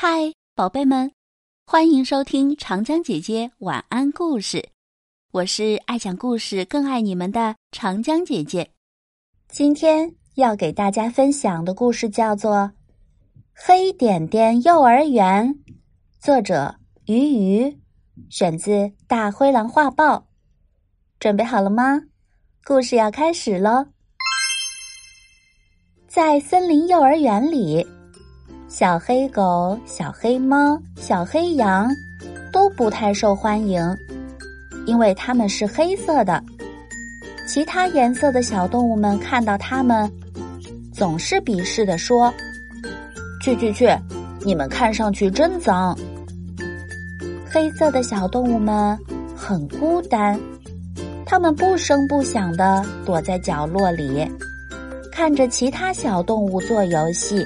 嗨，宝贝们，欢迎收听长江姐姐晚安故事。我是爱讲故事、更爱你们的长江姐姐。今天要给大家分享的故事叫做《黑点点幼儿园》，作者鱼鱼，选自《大灰狼画报》。准备好了吗？故事要开始喽！在森林幼儿园里。小黑狗、小黑猫、小黑羊都不太受欢迎，因为它们是黑色的。其他颜色的小动物们看到它们，总是鄙视地说：“去去去，你们看上去真脏。”黑色的小动物们很孤单，它们不声不响地躲在角落里，看着其他小动物做游戏。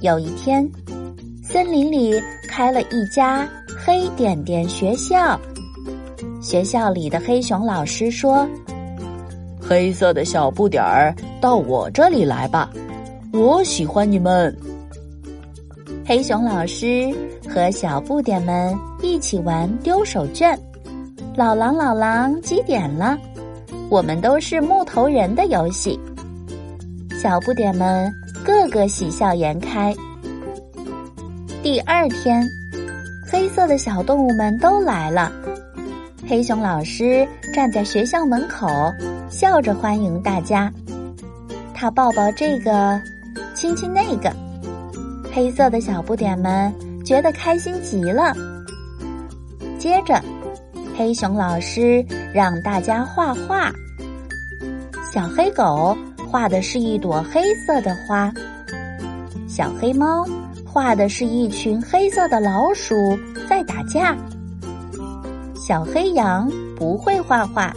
有一天，森林里开了一家黑点点学校。学校里的黑熊老师说：“黑色的小不点儿，到我这里来吧，我喜欢你们。”黑熊老师和小不点们一起玩丢手绢，老狼老狼几点了？我们都是木头人的游戏。小不点们。个个喜笑颜开。第二天，黑色的小动物们都来了。黑熊老师站在学校门口，笑着欢迎大家。他抱抱这个，亲亲那个。黑色的小不点们觉得开心极了。接着，黑熊老师让大家画画。小黑狗。画的是一朵黑色的花，小黑猫画的是一群黑色的老鼠在打架。小黑羊不会画画，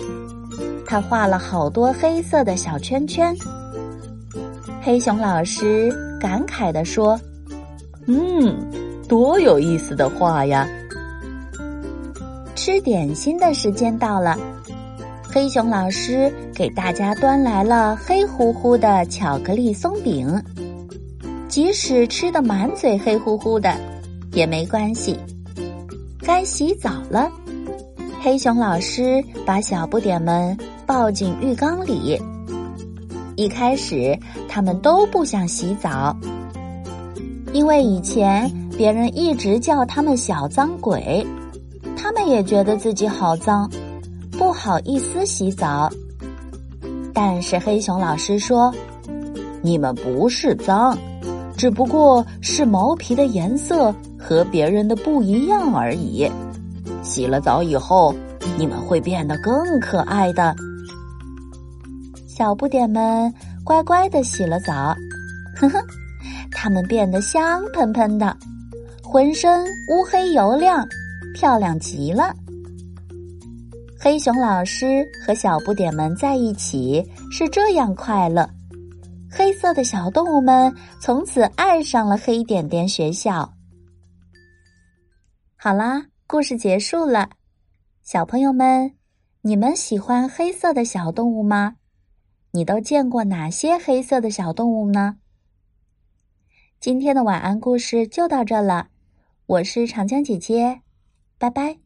他画了好多黑色的小圈圈。黑熊老师感慨地说：“嗯，多有意思的画呀！”吃点心的时间到了。黑熊老师给大家端来了黑乎乎的巧克力松饼，即使吃的满嘴黑乎乎的，也没关系。该洗澡了，黑熊老师把小不点们抱进浴缸里。一开始，他们都不想洗澡，因为以前别人一直叫他们小脏鬼，他们也觉得自己好脏。不好意思洗澡，但是黑熊老师说：“你们不是脏，只不过是毛皮的颜色和别人的不一样而已。洗了澡以后，你们会变得更可爱的。”小不点们乖乖的洗了澡，呵呵，他们变得香喷喷的，浑身乌黑油亮，漂亮极了。黑熊老师和小不点们在一起是这样快乐，黑色的小动物们从此爱上了黑点点学校。好啦，故事结束了，小朋友们，你们喜欢黑色的小动物吗？你都见过哪些黑色的小动物呢？今天的晚安故事就到这了，我是长江姐姐，拜拜。